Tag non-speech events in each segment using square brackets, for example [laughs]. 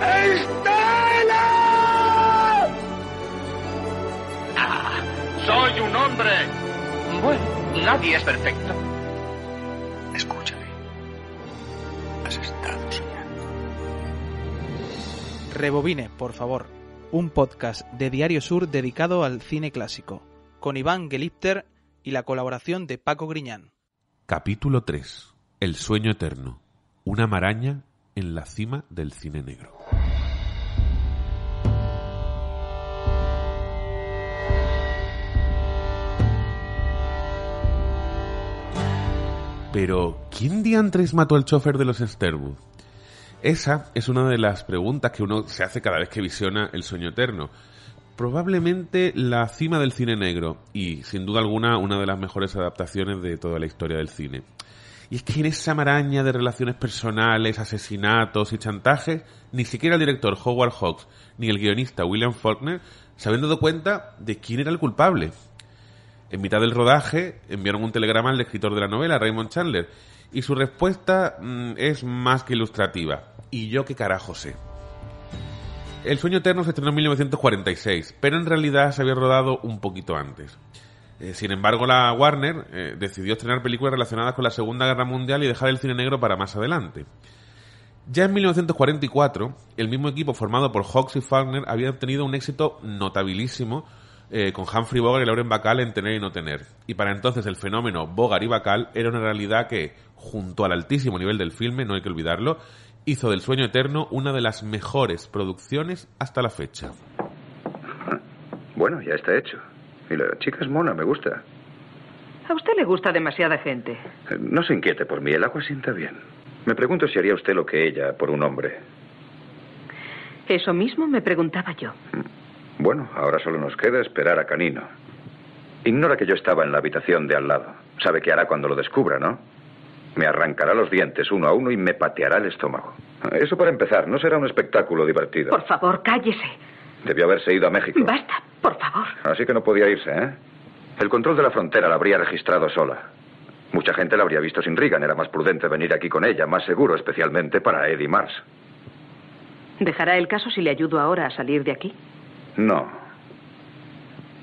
¡Estela! Ah, soy un hombre. Bueno, nadie es perfecto. Escúchame. Has estado soñando. Rebobine, por favor. Un podcast de Diario Sur dedicado al cine clásico, con Iván Gelipter y la colaboración de Paco Griñán. Capítulo 3. El sueño eterno. Una maraña en la cima del cine negro. Pero, ¿quién diantres mató al chofer de los Sterwood? Esa es una de las preguntas que uno se hace cada vez que visiona El sueño eterno. Probablemente la cima del cine negro y, sin duda alguna, una de las mejores adaptaciones de toda la historia del cine. Y es que en esa maraña de relaciones personales, asesinatos y chantajes, ni siquiera el director Howard Hawks ni el guionista William Faulkner se habían dado cuenta de quién era el culpable. En mitad del rodaje enviaron un telegrama al escritor de la novela, Raymond Chandler, y su respuesta mm, es más que ilustrativa. ¿Y yo qué carajo sé? El sueño eterno se estrenó en 1946, pero en realidad se había rodado un poquito antes. Eh, sin embargo, la Warner eh, decidió estrenar películas relacionadas con la Segunda Guerra Mundial y dejar el cine negro para más adelante. Ya en 1944, el mismo equipo formado por Hawks y Faulkner había obtenido un éxito notabilísimo eh, con Humphrey Bogart y Lauren Bacall en Tener y No Tener. Y para entonces el fenómeno Bogart y Bacall era una realidad que, junto al altísimo nivel del filme, no hay que olvidarlo, hizo del Sueño Eterno una de las mejores producciones hasta la fecha. Bueno, ya está hecho. Y la chica es mona, me gusta. A usted le gusta demasiada gente. Eh, No se inquiete por mí, el agua sienta bien. Me pregunto si haría usted lo que ella por un hombre. Eso mismo me preguntaba yo. Bueno, ahora solo nos queda esperar a Canino. Ignora que yo estaba en la habitación de al lado. Sabe qué hará cuando lo descubra, ¿no? Me arrancará los dientes uno a uno y me pateará el estómago. Eso para empezar, no será un espectáculo divertido. Por favor, cállese. Debió haberse ido a México. Basta, por favor. Así que no podía irse, ¿eh? El control de la frontera la habría registrado sola. Mucha gente la habría visto sin Reagan. Era más prudente venir aquí con ella, más seguro, especialmente para Eddie Mars. ¿Dejará el caso si le ayudo ahora a salir de aquí? No.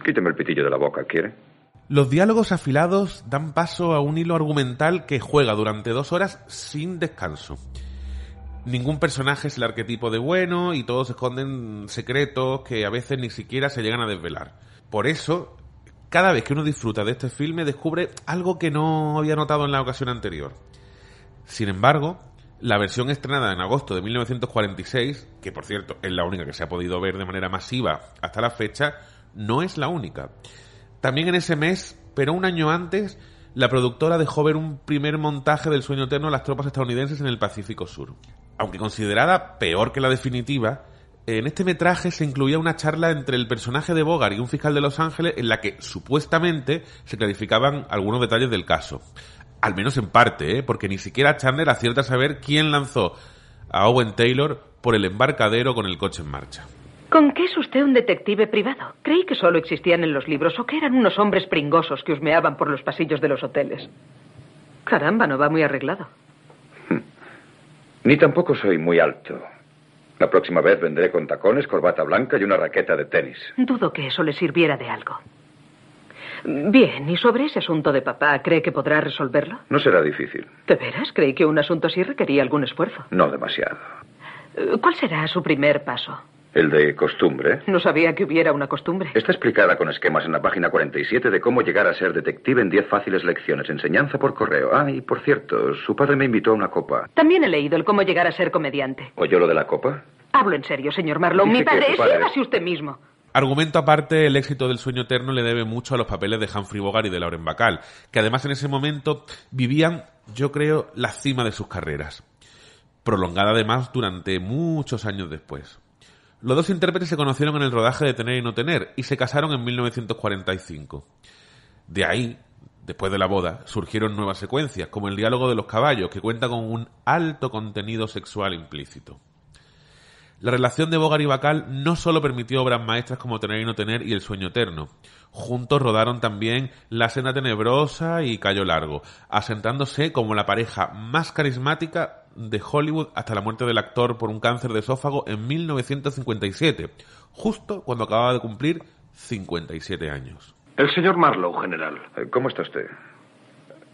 Quíteme el pitillo de la boca, ¿quiere? Los diálogos afilados dan paso a un hilo argumental que juega durante dos horas sin descanso. Ningún personaje es el arquetipo de bueno y todos esconden secretos que a veces ni siquiera se llegan a desvelar. Por eso, cada vez que uno disfruta de este filme descubre algo que no había notado en la ocasión anterior. Sin embargo, la versión estrenada en agosto de 1946, que por cierto es la única que se ha podido ver de manera masiva hasta la fecha, no es la única. También en ese mes, pero un año antes, la productora dejó ver un primer montaje del sueño eterno de las tropas estadounidenses en el Pacífico Sur. Aunque considerada peor que la definitiva, en este metraje se incluía una charla entre el personaje de Bogart y un fiscal de Los Ángeles en la que supuestamente se clarificaban algunos detalles del caso. Al menos en parte, ¿eh? porque ni siquiera Chandler acierta a saber quién lanzó a Owen Taylor por el embarcadero con el coche en marcha. ¿Con qué es usted un detective privado? Creí que solo existían en los libros o que eran unos hombres pringosos que husmeaban por los pasillos de los hoteles. Caramba, no va muy arreglado. [laughs] Ni tampoco soy muy alto. La próxima vez vendré con tacones, corbata blanca y una raqueta de tenis. Dudo que eso le sirviera de algo. Bien, ¿y sobre ese asunto de papá, cree que podrá resolverlo? No será difícil. ¿De veras? Creí que un asunto así requería algún esfuerzo. No demasiado. Eh, ¿Cuál será su primer paso? El de costumbre. No sabía que hubiera una costumbre. Está explicada con esquemas en la página 47 de cómo llegar a ser detective en 10 fáciles lecciones. Enseñanza por correo. Ah, y por cierto, su padre me invitó a una copa. También he leído el cómo llegar a ser comediante. ¿Oyó lo de la copa? Hablo en serio, señor Marlowe. Mi padre es padre- sígase usted mismo. Argumento aparte, el éxito del sueño eterno le debe mucho a los papeles de Humphrey Bogart y de Lauren Bacall, que además en ese momento vivían, yo creo, la cima de sus carreras, prolongada además durante muchos años después. Los dos intérpretes se conocieron en el rodaje de Tener y No Tener y se casaron en 1945. De ahí, después de la boda, surgieron nuevas secuencias, como el diálogo de los caballos, que cuenta con un alto contenido sexual implícito. La relación de Bogart y Bacal no solo permitió obras maestras como Tener y no tener y El sueño eterno. Juntos rodaron también La cena tenebrosa y Cayo largo, asentándose como la pareja más carismática de Hollywood hasta la muerte del actor por un cáncer de esófago en 1957, justo cuando acababa de cumplir 57 años. El señor Marlowe, general. Eh, ¿Cómo está usted?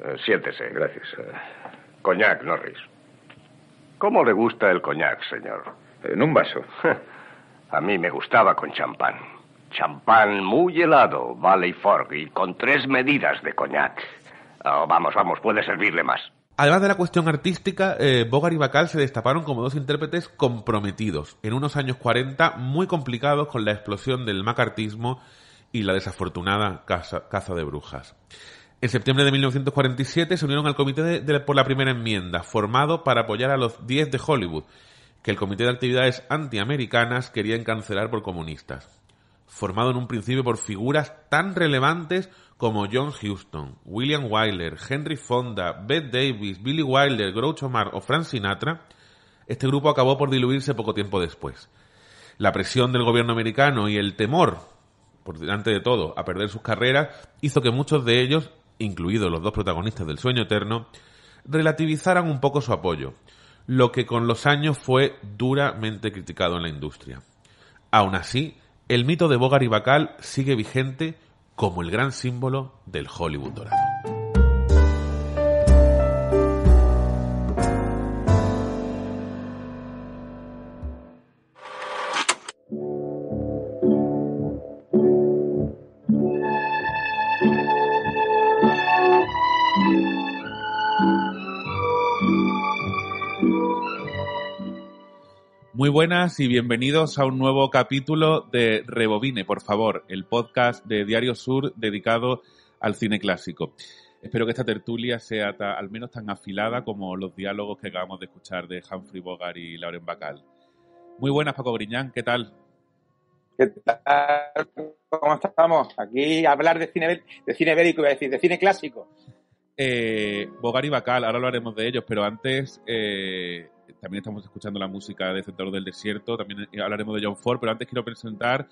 Eh, siéntese. Gracias. Coñac, Norris. ¿Cómo le gusta el coñac, señor? En un vaso. [laughs] A mí me gustaba con champán. Champán muy helado, Valley Fork, y con tres medidas de coñac. Oh, vamos, vamos, puede servirle más. Además de la cuestión artística, eh, Bogart y Bacall se destaparon como dos intérpretes comprometidos, en unos años 40 muy complicados con la explosión del macartismo y la desafortunada caza, caza de brujas. En septiembre de 1947 se unieron al comité de, de, por la primera enmienda, formado para apoyar a los 10 de Hollywood, que el Comité de Actividades Antiamericanas quería encancelar por comunistas. Formado en un principio por figuras tan relevantes como John Huston, William Wyler, Henry Fonda, Bette Davis, Billy Wilder, Groucho Marx o Frank Sinatra, este grupo acabó por diluirse poco tiempo después. La presión del gobierno americano y el temor, por delante de todo, a perder sus carreras, hizo que muchos de ellos, incluidos los dos protagonistas del Sueño Eterno, relativizaran un poco su apoyo, lo que con los años fue duramente criticado en la industria. Aún así, el mito de Bogart y Bacall sigue vigente como el gran símbolo del Hollywood dorado. Buenas y bienvenidos a un nuevo capítulo de Rebobine, por favor, el podcast de Diario Sur dedicado al cine clásico. Espero que esta tertulia sea ta, al menos tan afilada como los diálogos que acabamos de escuchar de Humphrey Bogart y Lauren Bacall. Muy buenas, Paco Griñán, ¿qué tal? ¿Qué tal? ¿Cómo estamos? Aquí a hablar de cine, de cine bélico, iba a decir, de cine clásico. Eh, Bogart y Bacall, ahora hablaremos de ellos, pero antes eh, también estamos escuchando la música de Centro del Desierto, también hablaremos de John Ford, pero antes quiero presentar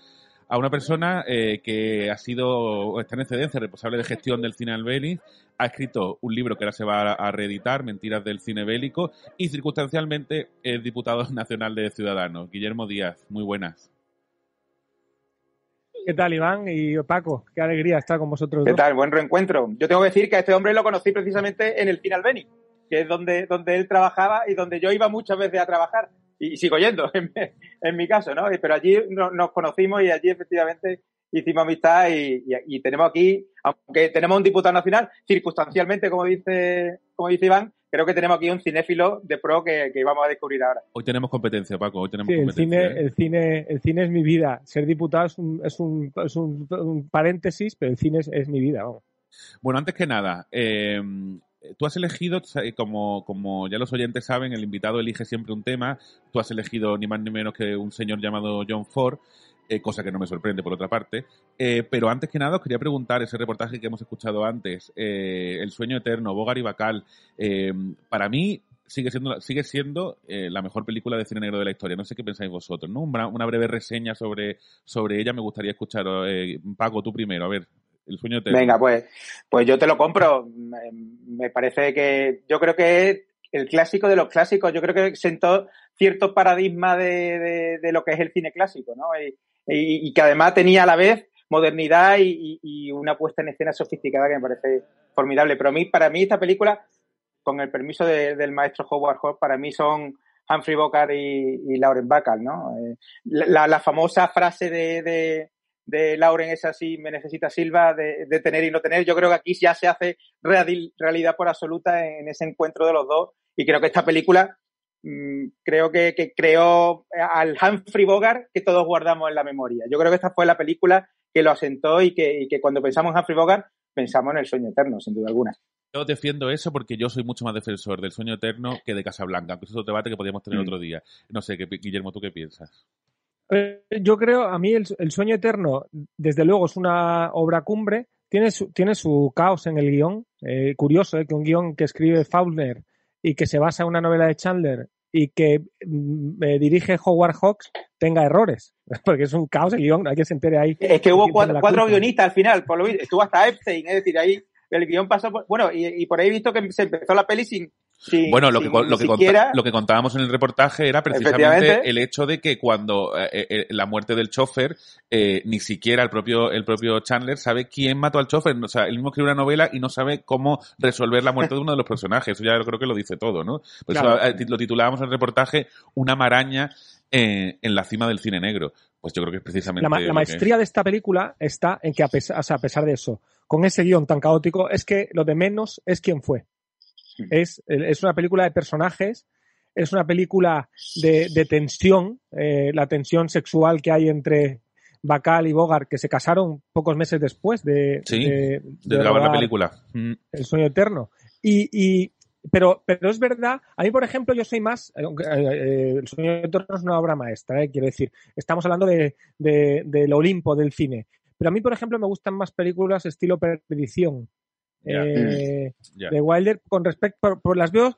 a una persona eh, que ha sido, está en excedencia, responsable de gestión del cine albéniz, ha escrito un libro que ahora se va a, a reeditar, Mentiras del cine bélico, y circunstancialmente es diputado [laughs] nacional de Ciudadanos. Guillermo Díaz, muy buenas. ¿Qué tal, Iván y Paco? Qué alegría estar con vosotros. ¿Qué dos. tal? Buen reencuentro. Yo tengo que decir que a este hombre lo conocí precisamente en el cine albéniz que es donde, donde él trabajaba y donde yo iba muchas veces a trabajar. Y, sigo yendo, [laughs] en, en, mi caso, ¿no? Pero allí no, nos conocimos y allí efectivamente hicimos amistad y, y, y, tenemos aquí, aunque tenemos un diputado nacional, circunstancialmente, como dice, como dice Iván, creo que tenemos aquí un cinéfilo de pro que, que vamos a descubrir ahora. Hoy tenemos competencia, Paco, hoy tenemos sí, competencia. El cine, ¿eh? el, cine, el cine es mi vida. Ser diputado es un, es un, es un, un paréntesis, pero el cine es, es mi vida, vamos. Bueno, antes que nada, eh, tú has elegido, como, como ya los oyentes saben, el invitado elige siempre un tema. Tú has elegido ni más ni menos que un señor llamado John Ford, eh, cosa que no me sorprende por otra parte. Eh, pero antes que nada, os quería preguntar ese reportaje que hemos escuchado antes, eh, El sueño eterno, Bogart y Bacal. para mí sigue siendo, sigue siendo la mejor película de cine negro de la historia. No sé qué pensáis vosotros, ¿no? Una, una breve reseña sobre, sobre ella me gustaría escuchar. Paco, tú primero, a ver, el. Venga, pues, pues yo te lo compro. Me, parece que yo creo que es el clásico de los clásicos. Yo creo que sentó cierto paradigma de, de, lo que es el cine clásico, ¿no? Y, que además tenía a la vez modernidad y, y, una puesta en escena sofisticada que me parece formidable. Pero a mí, para mí esta película, con el permiso de, del maestro Howard Hawks, para mí son Humphrey Bogart y, Lauren Bacall, ¿no? Eh, la, la, famosa frase de, de de Lauren es así, me necesita Silva, de, de, tener y no tener. Yo creo que aquí ya se hace real, realidad por absoluta en, ese encuentro de los dos. Y creo que esta película mmm, creo que, que, creó al Humphrey Bogart que todos guardamos en la memoria. Yo creo que esta fue la película que lo asentó y que, y que cuando pensamos en Humphrey Bogart pensamos en el sueño eterno, sin duda alguna. Yo defiendo eso porque yo soy mucho más defensor del sueño eterno que de Casablanca, que es otro debate que podríamos tener mm. otro día. No sé, Guillermo, ¿tú qué piensas? Eh, Yo creo, a mí el, el sueño eterno, desde luego, es una obra cumbre. Tiene su, tiene su caos en el guion. Eh, curioso, eh, que un guion que escribe Faulkner y que se basa en una novela de Chandler y que mm, eh, dirige Howard Hawks tenga errores. [laughs] Porque es un caos el guion, hay que se entere ahí. Es que hubo cuatro, cuatro guionistas al final, por lo visto. Estuvo hasta Epstein, es decir, ahí el guion pasó por... Bueno, y, y por ahí he visto que se empezó la peli sin... Bueno, lo que, lo, que conta- lo que contábamos en el reportaje era precisamente el hecho de que cuando eh, eh, la muerte del chofer, eh, ni siquiera el propio, el propio Chandler sabe quién mató al chofer. O sea, él mismo escribe una novela y no sabe cómo resolver la muerte de uno de los personajes. Eso ya creo que lo dice todo, ¿no? Por eso Claro. eh, lo titulábamos en el reportaje Una maraña eh, en la cima del cine negro. Pues yo creo que es precisamente. La, ma- la maestría de esta película está en que, a pesar, o sea, a pesar de eso, con ese guion tan caótico, es que lo de menos es quién fue. Es, es una película de personajes, es una película de, de tensión, eh, la tensión sexual que hay entre Bacall y Bogart, que se casaron pocos meses después de, Sí, de- de de grabar la película. Mm. El sueño eterno. Y, y- pero, pero es verdad, a mí, por ejemplo, yo soy más. eh, eh, eh, el sueño eterno es una obra maestra, eh, quiero decir. Estamos hablando de, de- del Olimpo del cine. Pero a mí, por ejemplo, me gustan más películas estilo Perdición Eh, de Wilder con respecto. Por, por las veo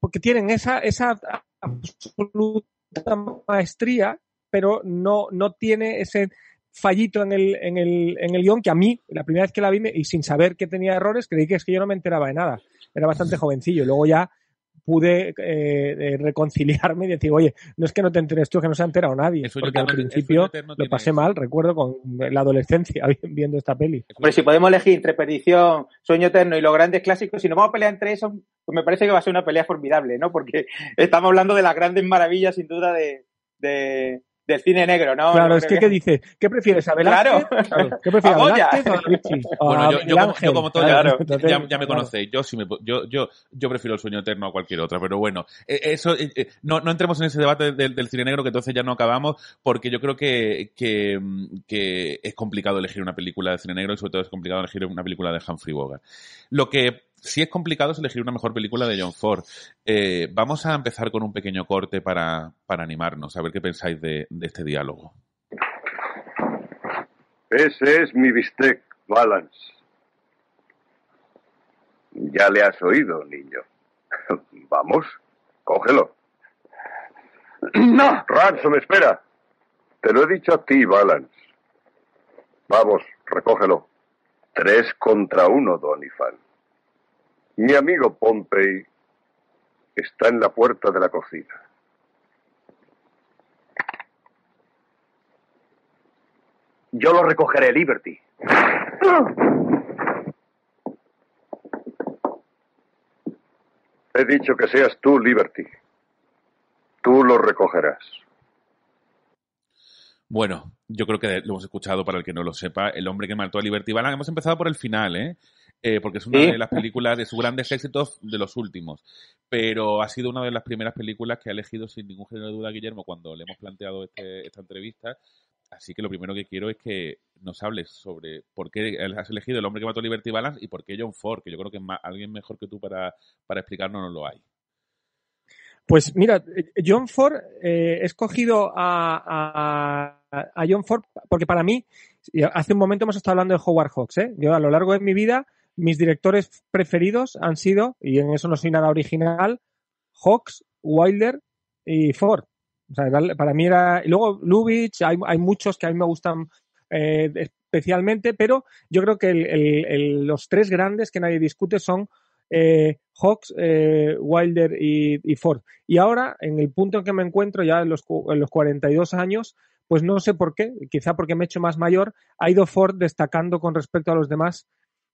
porque tienen esa, esa absoluta maestría, pero no, no tiene ese fallito en el, en, el, en el guion que a mí, la primera vez que la vi, me- y sin saber que tenía errores, creí que es que yo no me enteraba de nada. Era bastante jovencillo. Y luego ya pude eh, eh, reconciliarme y decir, oye, no es que no te enteres tú, que no se ha enterado nadie. El Porque al eterno- el principio lo pasé eso. mal, recuerdo con la adolescencia [laughs] viendo esta peli. Hombre, si podemos elegir entre Perdición, Sueño Eterno y los grandes clásicos, si nos vamos a pelear entre esos, pues me parece que va a ser una pelea formidable, ¿no? Porque [laughs] estamos hablando de las grandes maravillas, sin duda, de, de- del cine negro, ¿no? claro, es que, ¿qué dice? ¿Qué prefieres, a Velázquez? Claro. ¿Qué prefieres, A. Velázquez o [laughs] Bueno, yo, como, yo como todo Claro, ya, entonces, ya, ya me claro. conocéis, yo, sí me, yo, yo, yo prefiero el sueño eterno a cualquier otra, pero bueno, eh, eso, eh, eh, no, no entremos en ese debate del, del cine negro que entonces ya no acabamos, porque yo creo que, que, que es complicado elegir una película de cine negro y sobre todo es complicado elegir una película de Humphrey Bogart. Lo que sí es complicado es elegir una mejor película de John Ford. Eh, vamos a empezar con un pequeño corte para, para animarnos, a ver qué pensáis de, de este diálogo. Ese es mi bistec, Balance. Ya le has oído, niño. [laughs] Vamos, cógelo. No. Ransom, espera. Te lo he dicho a ti, Balance. Vamos, recógelo. Tres contra uno, Donifan. Mi amigo Pompey está en la puerta de la cocina. Yo lo recogeré, Liberty. He dicho que seas tú, Liberty. Tú lo recogerás. Bueno, yo creo que lo hemos escuchado para el que no lo sepa. El hombre que mató a Liberty Balance. Hemos empezado por el final, ¿eh? Eh, porque es una Sí. de las películas de sus grandes éxitos de los últimos. Pero ha sido una de las primeras películas que ha elegido sin ningún género de duda Guillermo cuando le hemos planteado este- esta entrevista. Así que lo primero que quiero es que nos hables sobre por qué has elegido El hombre que mató a Liberty Balance y por qué John Ford, que yo creo que alguien mejor que tú para, para explicarnos no lo hay. Pues mira, John Ford, eh, he escogido a, a, a John Ford porque para mí, y hace un momento hemos estado hablando de Howard Hawks, ¿eh? Yo a lo largo de mi vida, mis directores preferidos han sido, y en eso no soy nada original, Hawks, Wilder y Ford. O sea, para mí era. Y luego Lubitsch, hay, hay muchos que a mí me gustan eh, especialmente, pero yo creo que el- los tres grandes que nadie discute son eh, Hawks, eh, Wilder y, y Ford. Y ahora, en el punto en que me encuentro, ya en los, en los 42 años, pues no sé por qué, quizá porque me he hecho más mayor, ha ido Ford destacando con respecto a los demás.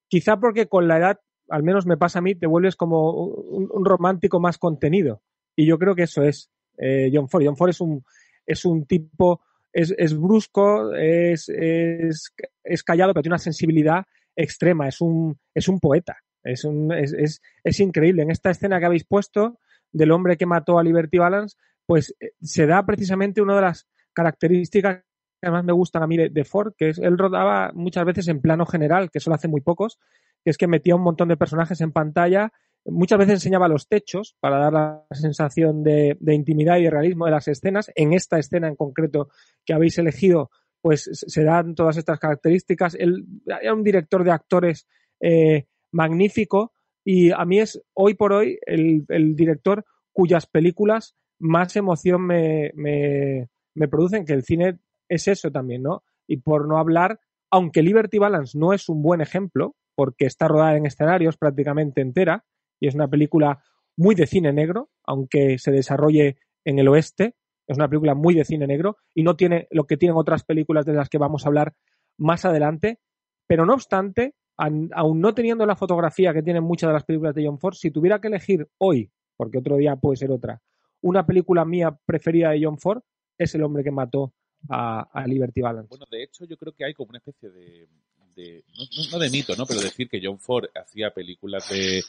Quizá porque con la edad, al menos me pasa a mí, te vuelves como un, un romántico más contenido. Y yo creo que eso es eh, John Ford. John Ford es un, es un tipo, es, es brusco, es, es, es callado, pero tiene una sensibilidad extrema, es un, es un poeta. Es, un, es, es, increíble. En esta escena que habéis puesto del hombre que mató a Liberty Balance, pues eh, se da precisamente una de las características que más me gustan a mí de, Ford, que es él rodaba muchas veces en plano general, que eso lo hace muy pocos, que es que metía un montón de personajes en pantalla muchas veces enseñaba los techos para dar la sensación de, intimidad y de realismo de las escenas. En esta escena en concreto que habéis elegido, pues se dan todas estas características. Él era un director de actores eh, magnífico y a mí es hoy por hoy el, director cuyas películas más emoción me, producen, que el cine es eso también, ¿no? Y por no hablar, aunque Liberty Balance no es un buen ejemplo, porque está rodada en escenarios prácticamente entera, y es una película muy de cine negro, aunque se desarrolle en el oeste, es una película muy de cine negro y no tiene lo que tienen otras películas de las que vamos a hablar más adelante. Pero no obstante, aún no teniendo la fotografía que tienen muchas de las películas de John Ford, si tuviera que elegir hoy, porque otro día puede ser otra, una película mía preferida de John Ford, es El hombre que mató a, Liberty Balance. Bueno, de hecho, yo creo que hay como una especie de. no, de mito, ¿no? Pero decir que John Ford hacía películas de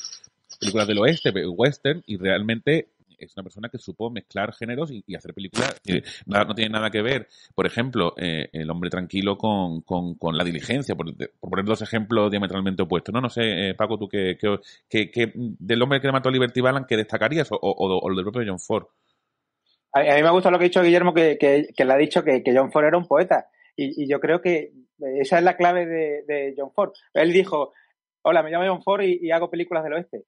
películas del oeste, western, y realmente es una persona que supo mezclar géneros y, hacer películas que no tiene nada que ver. Por ejemplo, eh, El hombre tranquilo con, con, La diligencia, por, poner dos ejemplos diametralmente opuestos. No, no sé, eh, Paco, tú qué, qué, del hombre que mató a Liberty Balance, ¿qué destacarías? O, o, del propio John Ford. A, mí me gusta lo que ha dicho Guillermo, que, le ha dicho que, John Ford era un poeta. Y, yo creo que esa es la clave de, John Ford. Él dijo, hola, me llamo John Ford y hago películas del oeste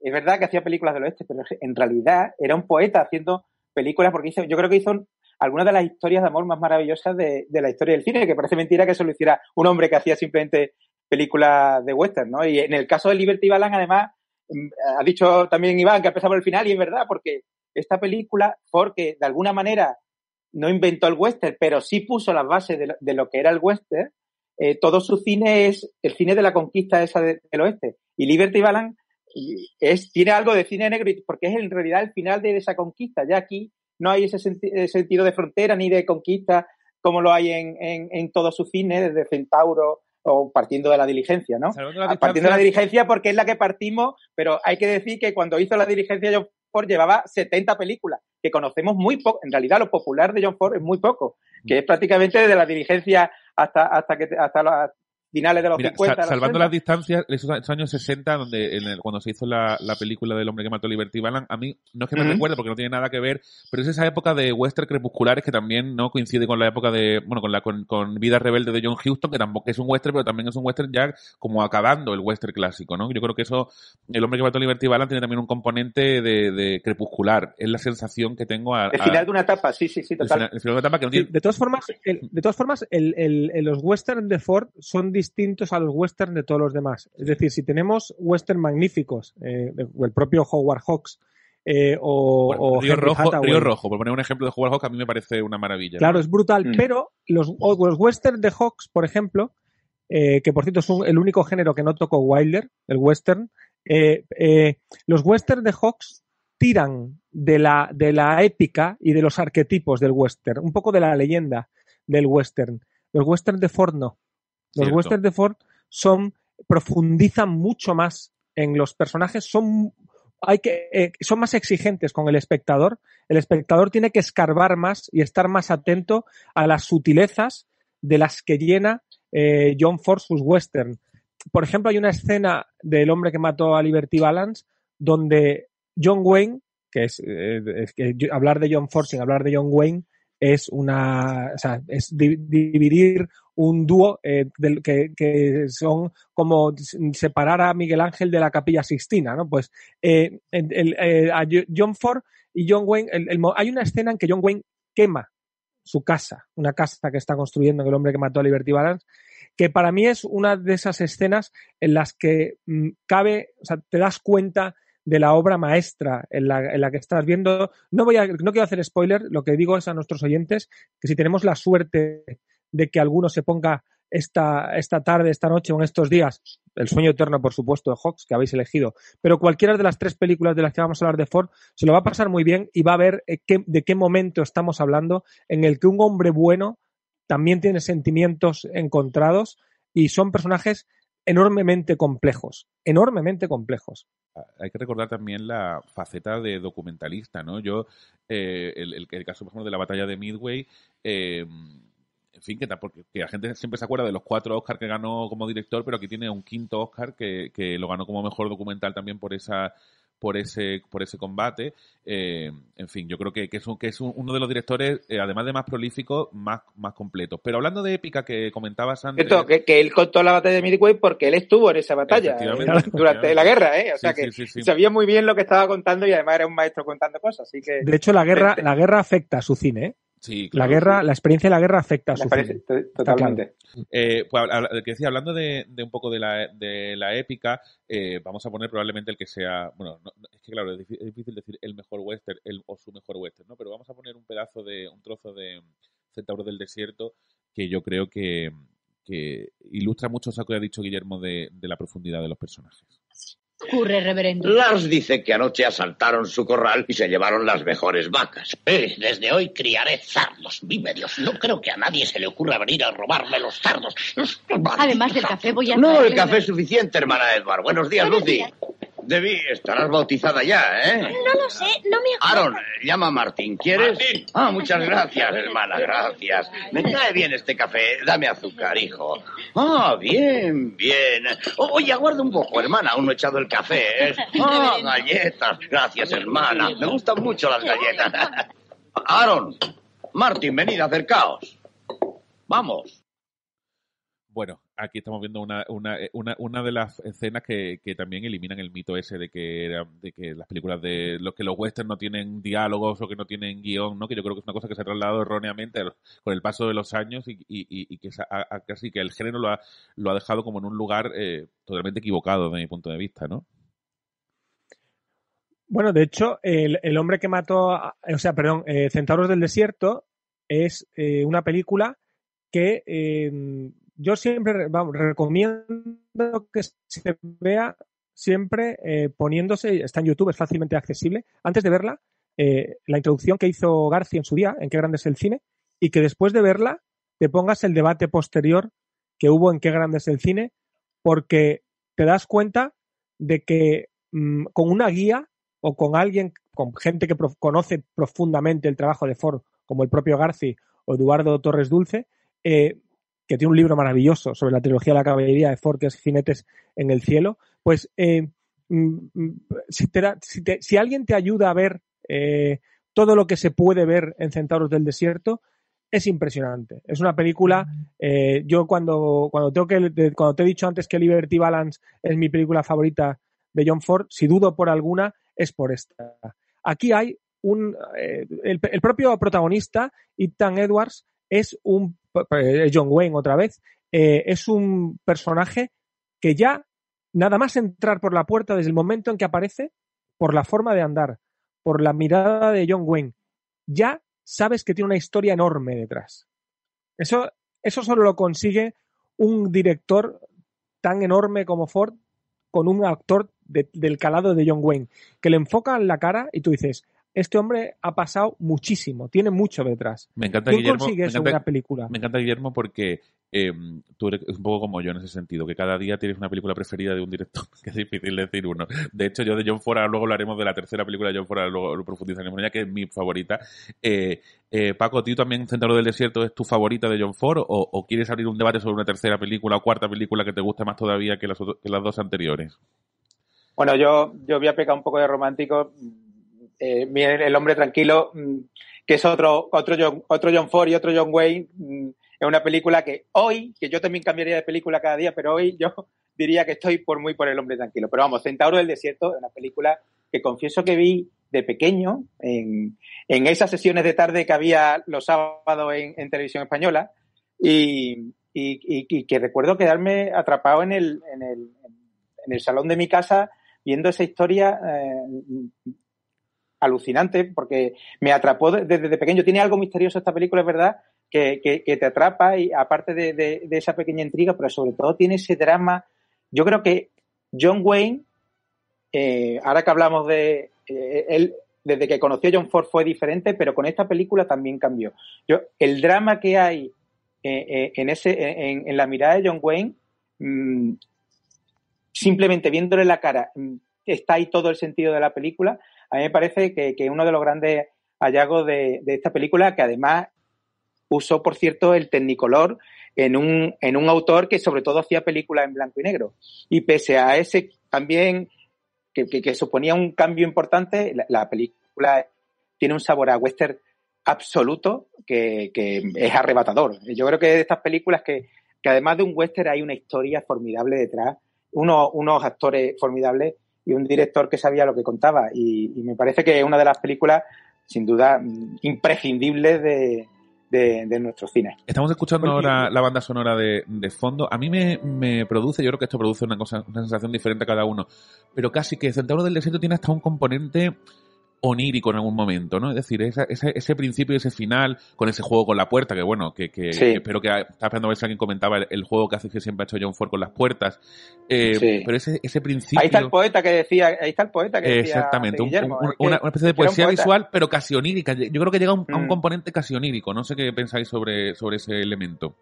es verdad que hacía películas del oeste, pero en realidad era un poeta haciendo películas porque hizo, yo creo que hizo algunas de las historias de amor más maravillosas de, la historia del cine, que parece mentira que eso lo hiciera un hombre que hacía simplemente películas de western, ¿no? Y en el caso de Liberty Balance, además, mm, ha dicho también Iván que empezado por el final, y es verdad, porque esta película, porque de alguna manera no inventó el western, pero sí puso las bases de lo, que era el western, eh, todo su cine es el cine de la conquista esa del oeste. Y Liberty Balance es, tiene algo de cine negro porque es en realidad el final de esa conquista. Ya aquí no hay ese sentido de frontera ni de conquista como lo hay en, en, todo su cine, desde Centauro o partiendo de la diligencia, ¿no? partiendo de la diligencia porque es la que partimos, pero hay que decir que cuando hizo la diligencia John Ford llevaba 70 películas, que conocemos muy poco. En realidad lo popular de John Ford es muy poco, que es prácticamente desde la diligencia hasta, hasta, que, hasta, la, finales de los 50. salvando las distancias, esos, años 60, donde en cuando se hizo la, la, película del hombre que mató a Liberty Balance, a mí no es que me recuerde porque no tiene nada que ver, pero es esa época de western crepusculares que también no coincide con la época de, bueno, con la con, con Vida Rebelde de John Huston, que tampoco es un western, pero también es un western ya como acabando el western clásico, ¿no? Yo creo que eso, el hombre que mató a Liberty Balance tiene también un componente de, de crepuscular. Es la sensación que tengo a, El final de una etapa, sí, sí, sí, total. El final, de una etapa que no tiene... de todas formas, de todas formas, el, el, los western de Ford son distintos a los western de todos los demás. Es decir, si tenemos western magníficos, eh, el propio Howard Hawks, eh, o, Río, Rojo, Río Rojo, por poner un ejemplo de Howard Hawks, a mí me parece una maravilla. Claro, es brutal, mm. pero los, los western de Hawks, por ejemplo, eh, que por cierto es el único género que no tocó Wilder, el western, los western de Hawks tiran de la, de la épica y de los arquetipos del western, un poco de la leyenda del western. Los western de Ford no. Los western de Ford son profundizan mucho más en los personajes, son hay que eh, son más exigentes con el espectador. El espectador tiene que escarbar más y estar más atento a las sutilezas de las que llena eh, John Ford sus western. Por ejemplo, hay una escena del hombre que mató a Liberty Balance donde John Wayne, que es, eh, que hablar de John Ford sin hablar de John Wayne es una, o sea, es dividir un dúo eh, que, son como separar a Miguel Ángel de la Capilla Sixtina, ¿no? Pues eh, eh, a John Ford y John Wayne, hay una escena en que John Wayne quema su casa, una casa que está construyendo el hombre que mató a Liberty Balance, que para mí es una de esas escenas en las que mm, cabe, o sea, te das cuenta de la obra maestra en la, en la, que estás viendo. No voy a, no quiero hacer spoiler, lo que digo es a nuestros oyentes que si tenemos la suerte de que alguno se ponga esta, esta tarde, esta noche o en estos días, El sueño eterno, por supuesto, de Hawks, que habéis elegido, pero cualquiera de las tres películas de las que vamos a hablar de Ford, se lo va a pasar muy bien y va a ver eh, de qué momento estamos hablando en el que un hombre bueno también tiene sentimientos encontrados y son personajes enormemente complejos, enormemente complejos. Ah, hay que recordar también la faceta de documentalista, ¿no? Yo, eh, el, caso, por ejemplo, de la batalla de Midway, eh, en fin, que, porque, que la gente siempre se acuerda de los cuatro Oscars que ganó como director, pero aquí tiene un quinto Oscar que, que lo ganó como mejor documental también por esa por ese, por ese combate. Eh, en fin, yo creo que, que es, un, que es uno de los directores, eh, además de más prolíficos, más, más completos. Pero hablando de épica que comentabas antes. Esto, que, que, él contó la batalla de Midway porque él estuvo en esa batalla eh, durante la guerra, ¿eh? O sea que sabía muy bien lo que estaba contando y además era un maestro contando cosas. Así que, de hecho, la guerra, la guerra afecta a su cine, ¿eh? Sí, claro, la guerra, sí. la experiencia de la guerra afecta a su parece, Totalmente. Eh, pues, que decía, hablando de, de, un poco de la, de la épica, eh, vamos a poner probablemente el que sea, bueno, no, es que claro, es difícil decir el mejor western el, o su mejor western, ¿no? Pero vamos a poner un pedazo de, un trozo de Centauro del Desierto que yo creo que, que ilustra mucho eso que ha dicho Guillermo de, de la profundidad de los personajes ocurre, reverendo? Lars dice que anoche asaltaron su corral y se llevaron las mejores vacas. Eh, desde hoy criaré sardos. Vive Dios, no creo que a nadie se le ocurra venir a robarme los sardos. Además del café voy a... No, el café es suficiente, hermana Edward. Buenos días, Buenos Lucy. días. Debí, estarás bautizada ya, ¿eh? No lo sé, no me acuerdo. Aaron, llama a Martín, ¿quieres? Martín. Ah, muchas gracias, hermana, gracias. Me cae bien este café. Dame azúcar, hijo. Ah, bien, bien. O- oye, aguarda un poco, hermana, aún no he echado el café. ¿eh? [laughs] Ah, galletas. Gracias, hermana. Me gustan mucho las galletas. Aaron, Martín, venid, acercaos. Vamos. Bueno, aquí estamos viendo una, una, eh, una, una de las escenas que, que también eliminan el mito ese de que era- de que las películas de los que los westerns no tienen diálogos o que no tienen guion, ¿no? Que yo creo que es una cosa que se ha trasladado erróneamente con el paso de los años y, y, y- que casi que el género lo ha, lo ha dejado como en un lugar eh, totalmente equivocado desde mi punto de vista, ¿no? Bueno, de hecho, el, el hombre que mató, a- o sea, perdón, eh, Centauros del Desierto es eh, una película que eh, yo siempre recomiendo que se vea siempre eh, poniéndose, está en YouTube, es fácilmente accesible. Antes de verla, eh, la introducción que hizo García en su día, en qué grande es el cine, y que después de verla te pongas el debate posterior que hubo en qué grande es el cine, porque te das cuenta de que mm, con una guía o con alguien, con gente que prof- conoce profundamente el trabajo de Ford, como el propio Garci o Eduardo Torres Dulce, eh, que tiene un libro maravilloso sobre la trilogía de la caballería de Ford, que es Jinetes en el cielo, pues eh, mm, mm, si, alguien te ayuda a ver eh, todo lo que se puede ver en Centauros del Desierto, es impresionante. Es una película. eh, yo cuando, cuando tengo que cuando te he dicho antes que Liberty Balance es mi película favorita de John Ford, si dudo por alguna, es por esta. Aquí hay un el, el propio protagonista, Ethan Edwards, es un eh, John Wayne otra vez, eh, es un personaje que ya nada más entrar por la puerta desde el momento en que aparece, por la forma de andar, por la mirada de John Wayne, ya sabes que tiene una historia enorme detrás. Eso, eso solo lo consigue un director tan enorme como Ford con un actor de- del calado de John Wayne, que le enfoca en la cara y tú dices, este hombre ha pasado muchísimo, tiene mucho detrás. Me encanta ¿Quién Guillermo. consigue me encanta- una película? Me encanta Guillermo porque eh, tú eres un poco como yo en ese sentido, que cada día tienes una película preferida de un director, [laughs] que es difícil decir uno. De hecho, yo de John Ford, luego hablaremos de la tercera película de John Ford, luego lo profundizaremos en ella, que es mi favorita. Eh, eh, Paco, ¿tú también Centro del Desierto es tu favorita de John Ford o, o quieres abrir un debate sobre una tercera película o cuarta película que te guste más todavía que las, que las dos anteriores? Bueno, yo, yo voy a pecar un poco de romántico. Eh, el hombre tranquilo, mm, que es otro, otro, John, otro John Ford y otro John Wayne, mm, es una película que hoy, que yo también cambiaría de película cada día, pero hoy [laughs] yo diría que estoy por muy por el hombre tranquilo. Pero vamos, Centauro del Desierto es una película que confieso que vi de pequeño en, en esas sesiones de tarde que había los sábados en, en televisión española y, y- y- y que recuerdo quedarme atrapado en el, en el, en el salón de mi casa viendo esa historia eh, alucinante porque me atrapó de- desde pequeño. Tiene algo misterioso esta película, es verdad, que, que- te atrapa y aparte de, de- esa pequeña intriga, pero sobre todo tiene ese drama. Yo creo que John Wayne, eh, ahora que hablamos de eh, él, desde que conoció a John Ford fue diferente, pero con esta película también cambió. Yo, el drama que hay eh, en, ese, en, la mirada de John Wayne, mm, simplemente viéndole la cara, mm, está ahí todo el sentido de la película. A mí me parece que, que uno de los grandes hallazgos de, de esta película, que además usó, por cierto, el Technicolor en un, en un autor que sobre todo hacía películas en blanco y negro. Y pese a ese también, que, que, suponía un cambio importante, la, película tiene un sabor a western absoluto que, que, es arrebatador. Yo creo que de estas películas que, que además de un western hay una historia formidable detrás, unos, unos actores formidables y un director que sabía lo que contaba. Y, y me parece que es una de las películas, sin duda, imprescindibles de, de, nuestro cine. Estamos escuchando ahora la banda sonora de, fondo. A mí me, me, produce, yo creo que esto produce una cosa, una sensación diferente a cada uno, pero casi que Centauro del Desierto tiene hasta un componente onírico en algún momento, ¿no? Es decir, ese, ese, principio y ese final con ese juego con la puerta, que bueno, que, que, espero que estaba esperando a ver si alguien comentaba el, juego que hace que siempre ha hecho John Ford con las puertas. Eh, Pero ese, ese principio. Ahí está el poeta que decía, ahí está el poeta que decía. Exactamente, una, especie de poesía visual, pero casi onírica. Yo creo que llega a un, un mm. componente casi onírico. No sé qué pensáis sobre, sobre ese elemento.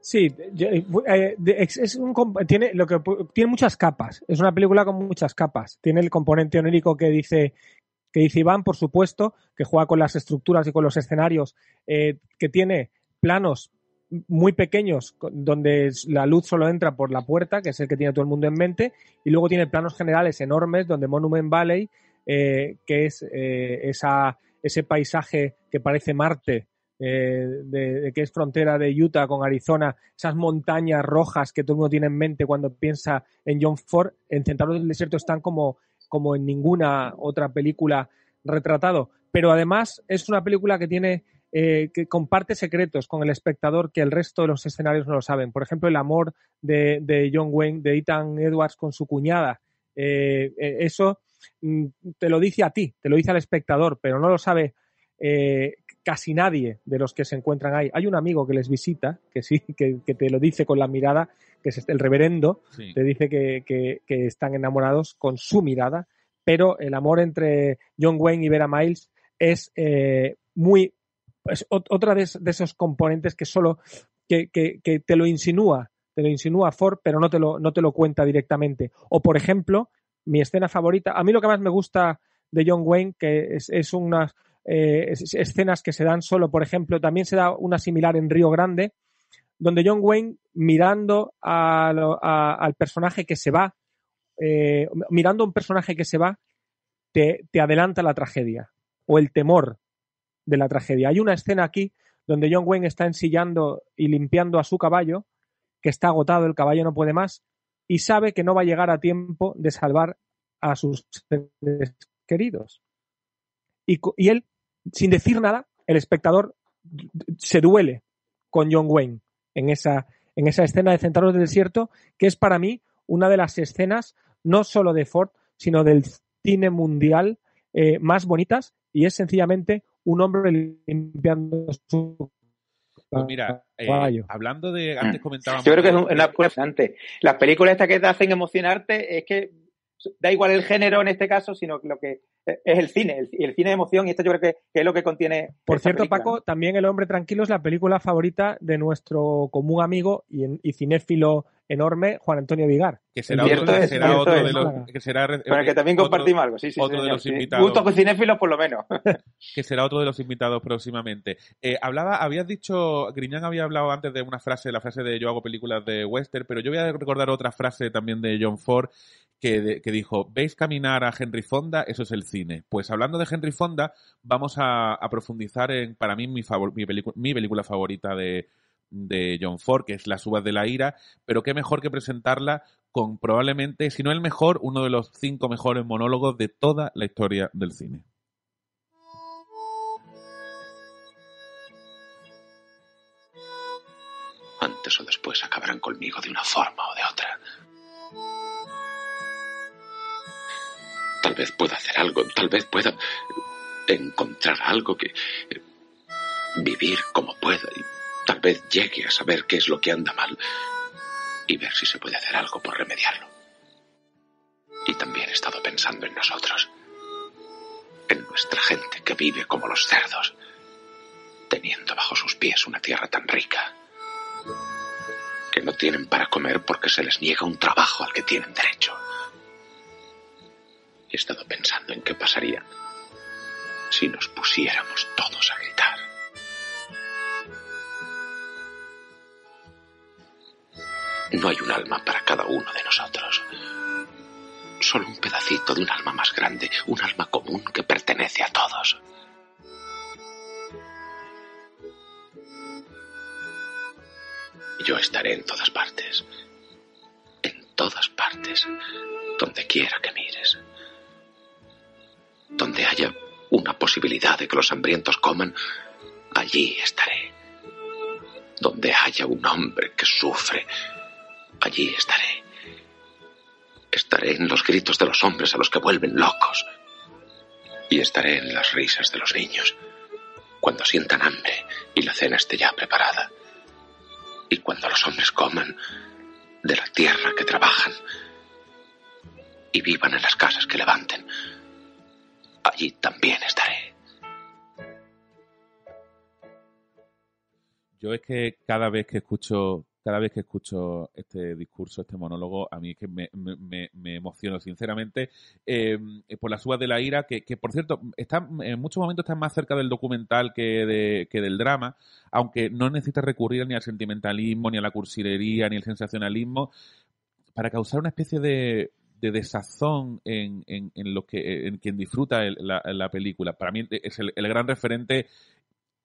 Sí, eh, es un, tiene, lo que, tiene muchas capas. Es una película con muchas capas. Tiene el componente onírico que dice que dice Iván, por supuesto, que juega con las estructuras y con los escenarios, eh, que tiene planos muy pequeños donde la luz solo entra por la puerta, que es el que tiene todo el mundo en mente, y luego tiene planos generales enormes donde Monument Valley, eh, que es eh, esa, ese paisaje que parece Marte, de, que es frontera de Utah con Arizona, esas montañas rojas que todo el mundo tiene en mente cuando piensa en John Ford, en Centauro del Desierto están como como en ninguna otra película retratado. Pero además es una película que tiene eh, que comparte secretos con el espectador que el resto de los escenarios no lo saben. Por ejemplo, el amor de, John Wayne, de Ethan Edwards con su cuñada. Eh, eh, eso mm, te lo dice a ti, te lo dice al espectador, pero no lo sabe casi nadie de los que se encuentran ahí. Hay un amigo que les visita, que sí, que, te lo dice con la mirada, que es el reverendo, te dice que, están enamorados con su mirada, pero el amor entre John Wayne y Vera Miles es eh, muy es otra de, esos componentes que solo que, te lo insinúa, te lo insinúa Ford, pero no te lo, no te lo cuenta directamente. O por ejemplo, mi escena favorita, a mí lo que más me gusta de John Wayne, que es, es una, eh, escenas que se dan solo, por ejemplo, también se da una similar en Río Grande, donde John Wayne, mirando al personaje que se va, eh, mirando a un personaje que se va, te, adelanta la tragedia o el temor de la tragedia. Hay una escena aquí donde John Wayne está ensillando y limpiando a su caballo, que está agotado, el caballo no puede más, y sabe que no va a llegar a tiempo de salvar a sus seres queridos. Y, y él sin decir nada, el espectador se duele con John Wayne en esa, en esa escena de Centauros del Desierto, que es para mí una de las escenas, no solo de Ford, sino del cine mundial eh, más bonitas, y es sencillamente un hombre limpiando su pues mira, eh, hablando de. Antes comentábamos. Yo creo que es una fascinante. Las películas estas que te hacen emocionarte es que da igual el género en este caso, sino lo que es el cine, el, el, cine de emoción, y esto yo creo que, es lo que contiene. Por cierto, Paco, también El hombre tranquilo es la película favorita de nuestro común amigo y, y cinéfilo enorme, Juan Antonio Vigar. Que será, otro, de los. Que será, Para que también compartimos algo, sí, sí. Otro de los invitados. Gusto con cinéfilos, por lo menos. [laughs] [laughs] que será otro de los invitados próximamente. Eh, hablaba, habías dicho, Griñán había hablado antes de una frase, la frase de yo hago películas de western, pero yo voy a recordar otra frase también de John Ford que, que, dijo, ¿veis caminar a Henry Fonda? Eso es el cine. Pues hablando de Henry Fonda, vamos a, profundizar en, para mí, mi, favor, mi, mi película favorita de, de John Ford, que es Las uvas de la ira, pero qué mejor que presentarla con probablemente, si no el mejor, uno de los cinco mejores monólogos de toda la historia del cine. Antes o después acabarán conmigo de una forma o de otra. Tal vez pueda hacer algo, tal vez pueda encontrar algo que vivir como pueda y tal vez llegue a saber qué es lo que anda mal y ver si se puede hacer algo por remediarlo. Y también he estado pensando en nosotros, en nuestra gente que vive como los cerdos, teniendo bajo sus pies una tierra tan rica, que no tienen para comer porque se les niega un trabajo al que tienen derecho. He estado pensando en qué pasaría si nos pusiéramos todos a gritar. No hay un alma para cada uno de nosotros. Solo un pedacito de un alma más grande, un alma común que pertenece a todos. Yo estaré en todas partes. En todas partes. Donde quiera que mires. Donde haya una posibilidad de que los hambrientos coman, allí estaré. Donde haya un hombre que sufre, allí estaré. Estaré en los gritos de los hombres a los que vuelven locos. Y estaré en las risas de los niños cuando sientan hambre y la cena esté ya preparada. Y cuando los hombres coman de la tierra que trabajan y vivan en las casas que levanten, allí también estaré. Yo es que cada vez que escucho cada vez que escucho este discurso, este monólogo, a mí es que me, emociono sinceramente eh, por las uvas de la ira, que, por cierto, está, en muchos momentos está más cerca del documental que, de, que del drama, aunque no necesita recurrir ni al sentimentalismo, ni a la cursilería, ni al sensacionalismo, para causar una especie de, de desazón en, en, en, que en quien disfruta la, la, película. Para mí es el, el gran referente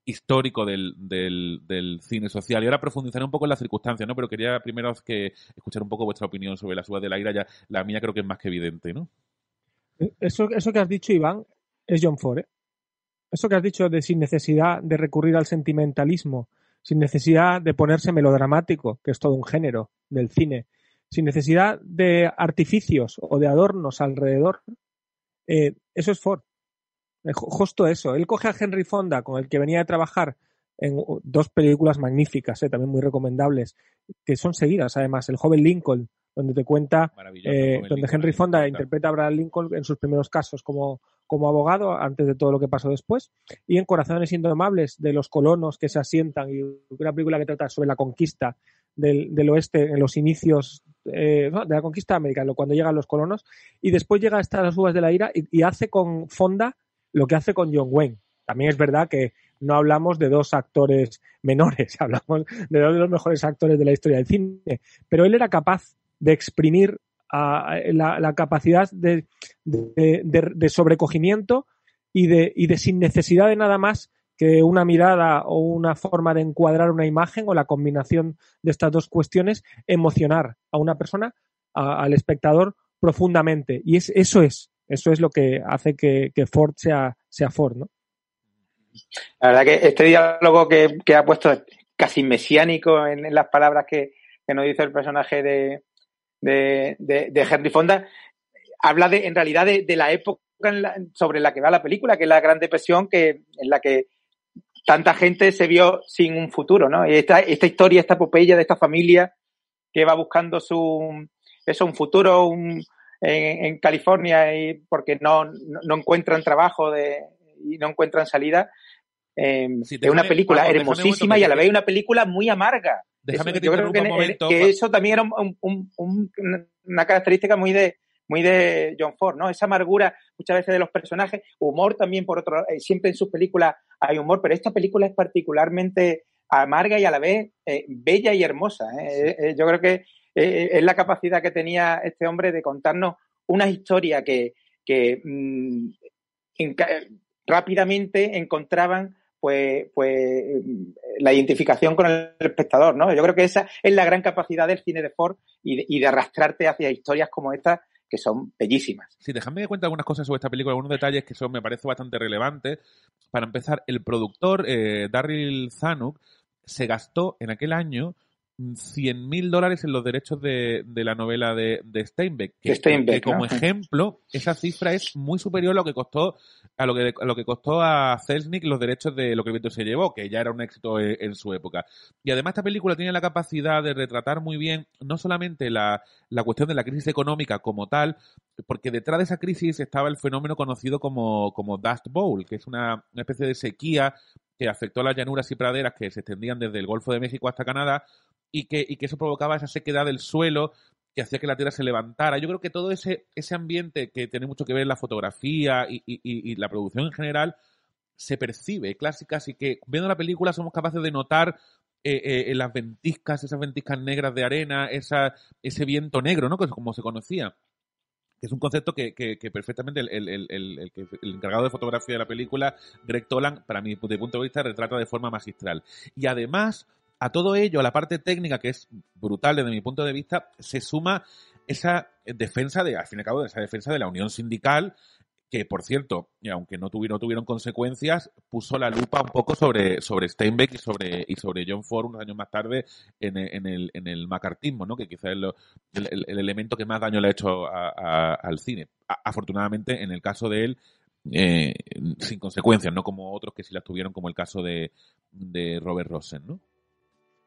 histórico del, del, cine social. Y ahora profundizaré un poco en las circunstancias, ¿no? Pero quería primero que escuchar un poco vuestra opinión sobre las uvas de la ira. Ya, la mía creo que es más que evidente, ¿no? Eso, eso que has dicho, Iván, es John Ford. ¿eh? Eso que has dicho de sin necesidad de recurrir al sentimentalismo, sin necesidad de ponerse melodramático, que es todo un género del cine, sin necesidad de artificios o de adornos alrededor, eh, eso es Ford. Justo eso. Él coge a Henry Fonda, con el que venía a trabajar en dos películas magníficas, eh, también muy recomendables, que son seguidas, además. El joven Lincoln, donde te cuenta, eh, donde Lincoln, Henry Fonda interpreta a Abraham Lincoln en sus primeros casos como, como abogado, antes de todo lo que pasó después. Y en Corazones Indomables, de los colonos que se asientan, y una película que trata sobre la conquista del, del oeste en los inicios eh, de la conquista americana, cuando llegan los colonos. Y después llega hasta las uvas de la ira y, y hace con Fonda lo que hace con John Wayne. También es verdad que no hablamos de dos actores menores, [laughs] hablamos de dos de los mejores actores de la historia del cine, pero él era capaz de exprimir a, la, capacidad de, de, sobrecogimiento y de, sin necesidad de nada más que una mirada o una forma de encuadrar una imagen o la combinación de estas dos cuestiones emocionar a una persona, al espectador profundamente. Y es, eso es eso es lo que hace que, que Ford sea, sea, Ford, ¿no? La verdad que este diálogo que, que ha puesto casi mesiánico en, en las palabras que, que, nos dice el personaje de, de, de, Henry Fonda habla de, en realidad de, de la época la, sobre la que va la película, que es la Gran Depresión, que, en la que tanta gente se vio sin un futuro, ¿no? Y esta, esta historia, esta epopeya de esta familia que va buscando su, eso, un futuro, un, en, en California y porque no, no, no, encuentran trabajo de, y no encuentran salida. Eh, sí, es una película vamos, hermosísima y a la vez una película muy amarga. Déjame eso, que te yo creo que, momento, que eso también era un, un, un, una característica muy de, muy de John Ford, ¿no? Esa amargura muchas veces de los personajes, humor también por otro eh, siempre en sus películas hay humor, pero esta película es particularmente amarga y a la vez eh, bella y hermosa. ¿eh? Sí. yo creo que eh, es la capacidad que tenía este hombre de contarnos una historia que, que mmm, en, rápidamente encontraban pues, pues la identificación con el espectador, ¿no? Yo creo que esa es la gran capacidad del cine de Ford y de, y de arrastrarte hacia historias como esta que son bellísimas. Sí, déjame que cuente algunas cosas sobre esta película, algunos detalles que son, me parece bastante relevantes. Para empezar, el productor, eh, Darryl Zanuck, se gastó en aquel año 100 mil dólares en los derechos de, de la novela de, de Steinbeck. Que, Steinbeck, que como ¿no? ejemplo, esa cifra es muy superior a lo que costó a lo que, a lo que costó a Selznick los derechos de lo que el viento se llevó, que ya era un éxito en, en, su época. Y además esta película tiene la capacidad de retratar muy bien no solamente la, la cuestión de la crisis económica como tal, porque detrás de esa crisis estaba el fenómeno conocido como, como Dust Bowl, que es una, una especie de sequía que afectó a las llanuras y praderas que se extendían desde el Golfo de México hasta Canadá y que, y que eso provocaba esa sequedad del suelo que hacía que la tierra se levantara. Yo creo que todo ese, ese ambiente que tiene mucho que ver en la fotografía y, y, y la producción en general se percibe clásica, así que viendo la película somos capaces de notar eh, eh, las ventiscas, esas ventiscas negras de arena, esa, ese viento negro, ¿no? Como se conocía. Que es un concepto que, que, perfectamente el, el, el, el, encargado de fotografía de la película, Greg Toland, para mi de punto de vista, retrata de forma magistral. Y además, a todo ello, a la parte técnica, que es brutal desde mi punto de vista, se suma esa defensa de, al fin y al cabo, esa defensa de la unión sindical, que por cierto, y aunque no tuvieron, consecuencias, puso la lupa un poco sobre, sobre Steinbeck y sobre, y sobre John Ford unos años más tarde en, el- en el, en el macartismo, ¿no? que quizás es el, el- el elemento que más daño le ha hecho al cine. Afortunadamente, en el caso de él, eh, sin consecuencias, no como otros que sí las tuvieron, como el caso de, de Robert Rosen, ¿no?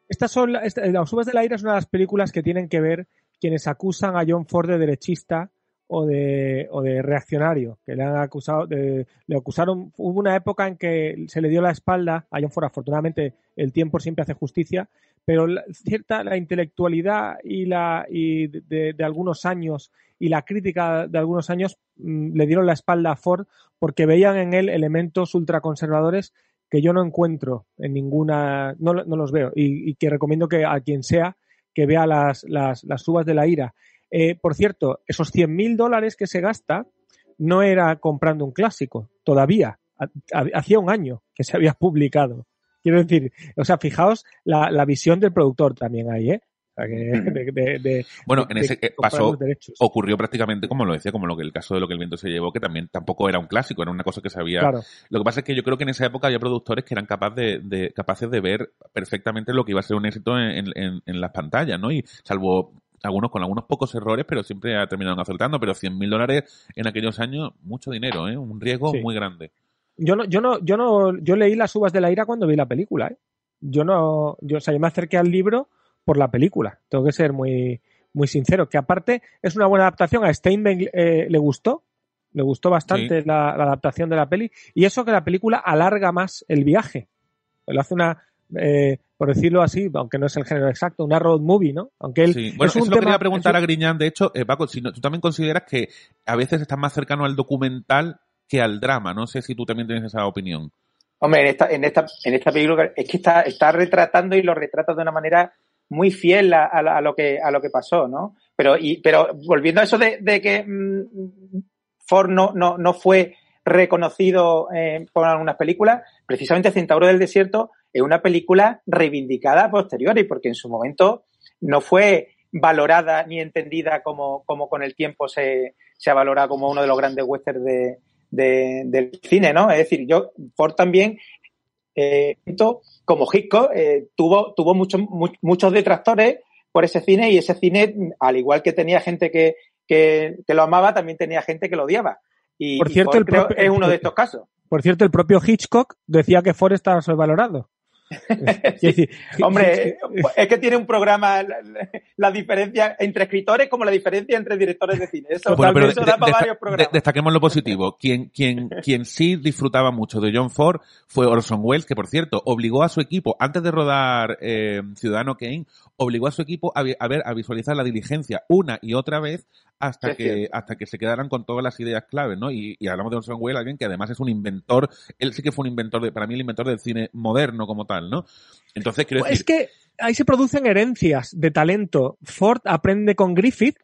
Estas son esta- Las uvas del aire es una de las películas que tienen que ver quienes acusan a John Ford de derechista o de, o de reaccionario, que le han acusado, de- le acusaron, hubo una época en que se le dio la espalda a John Ford, afortunadamente el tiempo siempre hace justicia, pero la- cierta la intelectualidad y la y de, de algunos años y la crítica de algunos años mm, le dieron la espalda a Ford porque veían en él elementos ultraconservadores que yo no encuentro en ninguna, no, no los veo y, que recomiendo que a quien sea que vea las, las, las uvas de la ira. Eh, por cierto, esos 100.000 dólares que se gasta no era comprando un clásico, todavía. Ha- ha- Hacía un año que se había publicado. Quiero decir, o sea, fijaos la, la visión del productor también ahí, ¿eh? O sea, que de- de- de- Bueno, en ese eh, pasó, derechos. ocurrió prácticamente como lo decía, como lo que el caso de lo que el viento se llevó, que también tampoco era un clásico, era una cosa que. Claro. Lo que pasa es que yo creo que en esa época había productores que eran capaz de, capaces de ver perfectamente lo que iba a ser un éxito en, en- en las pantallas, ¿no? Y salvo algunos con algunos pocos errores, pero siempre ha terminado acertando. Pero 100.000 dólares en aquellos años, mucho dinero, ¿eh? Un riesgo Sí. muy grande. Yo no, yo no, yo no, yo leí las uvas de la ira cuando vi la película, ¿eh? Yo no, yo, o sea, yo me acerqué al libro por la película. Tengo que ser muy, muy sincero. Que aparte es una buena adaptación. A Steinbeck eh, le gustó. Le gustó bastante Sí. la, la adaptación de la peli. Y eso que la película alarga más el viaje. Lo hace una, eh, por decirlo así, aunque no es el género exacto, una road movie, ¿no? Aunque él Sí. Bueno, es un eso lo tema, quería preguntar a Griñán. De hecho, eh, Paco, si no- tú también consideras que a veces estás más cercano al documental que al drama. No sé si tú también tienes esa opinión. Hombre, en esta, en esta, en esta película es que está, está retratando y lo retrata de una manera muy fiel a, a, lo que a lo que pasó, ¿no? Pero y pero volviendo a eso de, que mm, Ford no, no, no fue reconocido eh, por algunas películas, precisamente Centauro del Desierto es una película reivindicada a posteriori, porque en su momento no fue valorada ni entendida como, como con el tiempo se, se ha valorado como uno de los grandes westerns de- del cine, ¿no? Es decir, yo, Ford también, eh, como Hitchcock, eh, tuvo, tuvo muchos mu- muchos detractores por ese cine y ese cine, al igual que tenía gente que, que, que lo amaba, también tenía gente que lo odiaba. Y, Por y cierto, el creo propio- es uno de estos casos. Por cierto, el propio Hitchcock decía que Ford estaba sobrevalorado. [laughs] [laughs] Hombre, es que tiene un programa, la, la- diferencia entre escritores como la diferencia entre directores de cine. Eso, Bueno, pero eso de- da para varios programas. de- destaquemos lo positivo. Quien, quien, quien sí disfrutaba mucho de John Ford fue Orson Welles, que por cierto, obligó a su equipo, antes de rodar eh, Ciudadano Kane, obligó a su equipo a, a ver, a visualizar la diligencia una y otra vez hasta Es que, cierto. hasta que se quedaran con todas las ideas claves, ¿no? Y, y hablamos de Orson Welles, alguien que además es un inventor, él sí que fue un inventor de, para mí el inventor del cine moderno como tal, ¿no? Entonces quiero decir, Es que ahí se producen herencias de talento. Ford aprende con Griffith,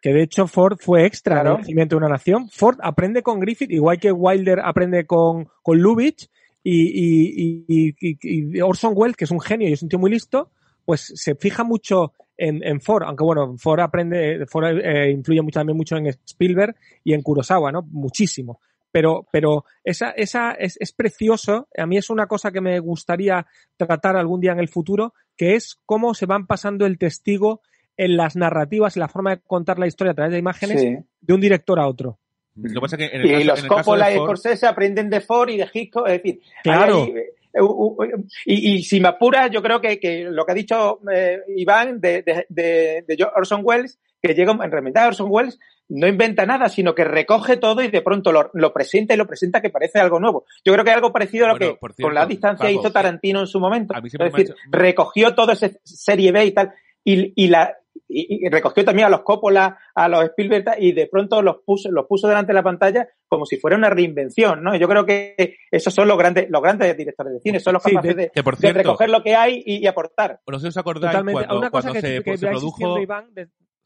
que de hecho Ford fue extra Claro. en el nacimiento de una nación. Ford aprende con Griffith, igual que Wilder aprende con, con Lubitsch, y, y- y- y- y Orson Welles, que es un genio y es un tío muy listo, pues se fija mucho en, en Ford, aunque bueno, Ford aprende, Ford eh, influye mucho, también mucho en Spielberg y en Kurosawa, ¿no? Muchísimo. Pero, pero esa, esa es, es precioso. A mí es una cosa que me gustaría tratar algún día en el futuro, que es cómo se van pasando el testigo en las narrativas, en la forma de contar la historia a través de imágenes Sí. de un director a otro. lo que pasa es que en el Y caso- los en el caso Coppola de y Ford- Scorsese aprenden de Ford y de Hitchcock, es decir, Claro. hay y, y si me apuras, yo creo que, que lo que ha dicho eh, Iván de, de, de, Orson Welles, que llega en realidad Orson Welles no inventa nada, sino que recoge todo y de pronto lo, lo presenta y lo presenta que parece algo nuevo. Yo creo que es algo parecido a lo Bueno, que cierto, con la distancia hizo Tarantino en su momento. Es decir, recogió todo ese serie B y tal. Y, y, la, y, recogió también a los Coppola, a los Spielberg y de pronto los puso, los puso delante de la pantalla como si fuera una reinvención, ¿no? Yo creo que esos son los grandes, los grandes directores de cine, son los capaces de, recoger lo que hay y, aportar. No sé si os acordáis cuando, cuando se, produjo...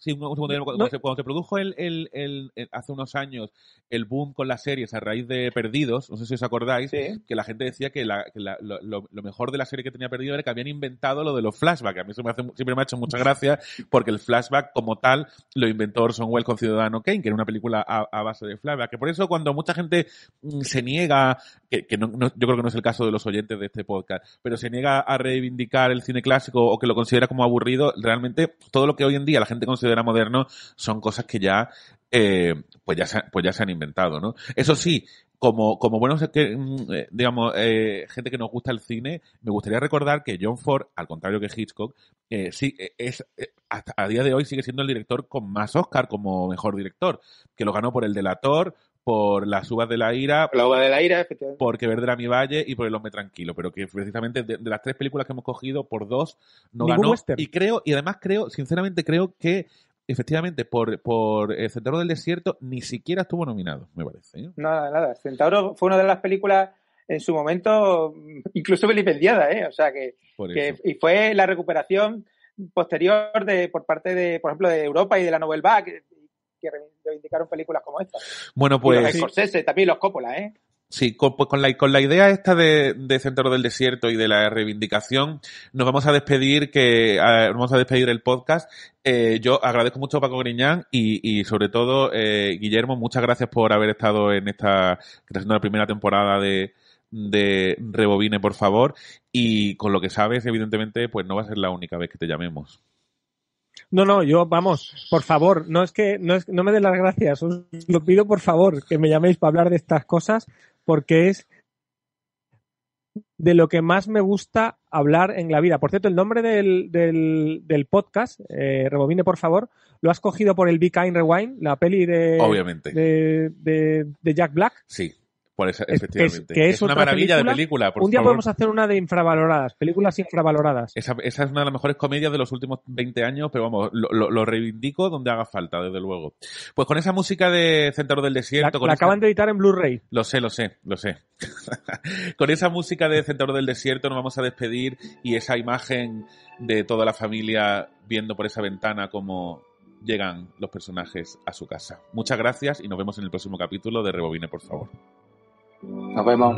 Sí, cuando, se, produjo el, el, el, hace unos años el boom con las series a raíz de Perdidos, no sé si os acordáis, que la gente decía que, la, que la, lo, lo, mejor de la serie que tenía Perdido era que habían inventado lo de los flashbacks. A mí eso me hace, siempre me ha hecho mucha [laughs] gracia porque el flashback como tal lo inventó Orson Welles con Ciudadano Kane, que era una película a, base de flashback. Que por eso cuando mucha gente mm, se niega, que, que no, yo creo que no es el caso de los oyentes de este podcast, pero se niega a reivindicar el cine clásico o que lo considera como aburrido, realmente todo lo que hoy en día la gente considera era moderno son cosas que ya, eh, pues ya se, pues ya se han inventado, ¿no? Eso sí, como, como buenos, mm, eh, digamos, eh, gente que nos gusta el cine, me gustaría recordar que John Ford, al contrario que Hitchcock, sí, es, a día de hoy sigue siendo el director con más Oscar como mejor director, que lo ganó por El Delator, por Las uvas de la ira, la uva de la ira, por Que Verde era mi valle y por El hombre tranquilo, pero que precisamente de, las tres películas que hemos cogido, por dos no ganó. Y creo, y además creo, sinceramente creo que efectivamente, por, por eh, Centauro del Desierto ni siquiera estuvo nominado, me parece. ¿eh? Nada, nada. Centauro fue una de las películas en su momento incluso vilipendiada, ¿eh? O sea que, y fue la recuperación posterior de por parte de, por ejemplo, de Europa y de la Nouvelle Vague, que, reivindicaron películas como esta. Bueno, pues. los Scorsese, también los Coppola, ¿eh? Sí, con, pues con, la, con la idea esta de, de Centro del Desierto y de la reivindicación, nos vamos a despedir que vamos a despedir el podcast. Eh, yo agradezco mucho a Paco Griñán y, y sobre todo eh, Guillermo, muchas gracias por haber estado en esta, que está la primera temporada de, de Rebobine, por favor. Y con lo que sabes, evidentemente, pues no va a ser la única vez que te llamemos. No, no, yo, vamos, por favor, no es que, no, es, no me den las gracias, os lo pido por favor, que me llaméis para hablar de estas cosas, porque es de lo que más me gusta hablar en la vida. Por cierto, el nombre del, del, del podcast, eh, Rebobine, por favor, lo has cogido por el Be Kind Rewind, la peli de, Obviamente. de, de, de Jack Black. Sí efectivamente. Que es, una maravilla de película. un día podemos hacer una de infravaloradas, películas infravaloradas. Esa, esa, es una de las mejores comedias de los últimos 20 años, pero vamos, lo, reivindico donde haga falta, desde luego. Pues con esa música de Centro del Desierto. La, acaban de editar en Blu-ray. Lo sé, lo sé, lo sé. [laughs] con esa música de Centro del Desierto nos vamos a despedir y esa imagen de toda la familia viendo por esa ventana como llegan los personajes a su casa. Muchas gracias y nos vemos en el próximo capítulo de Rebobine, por favor. Nos vemos.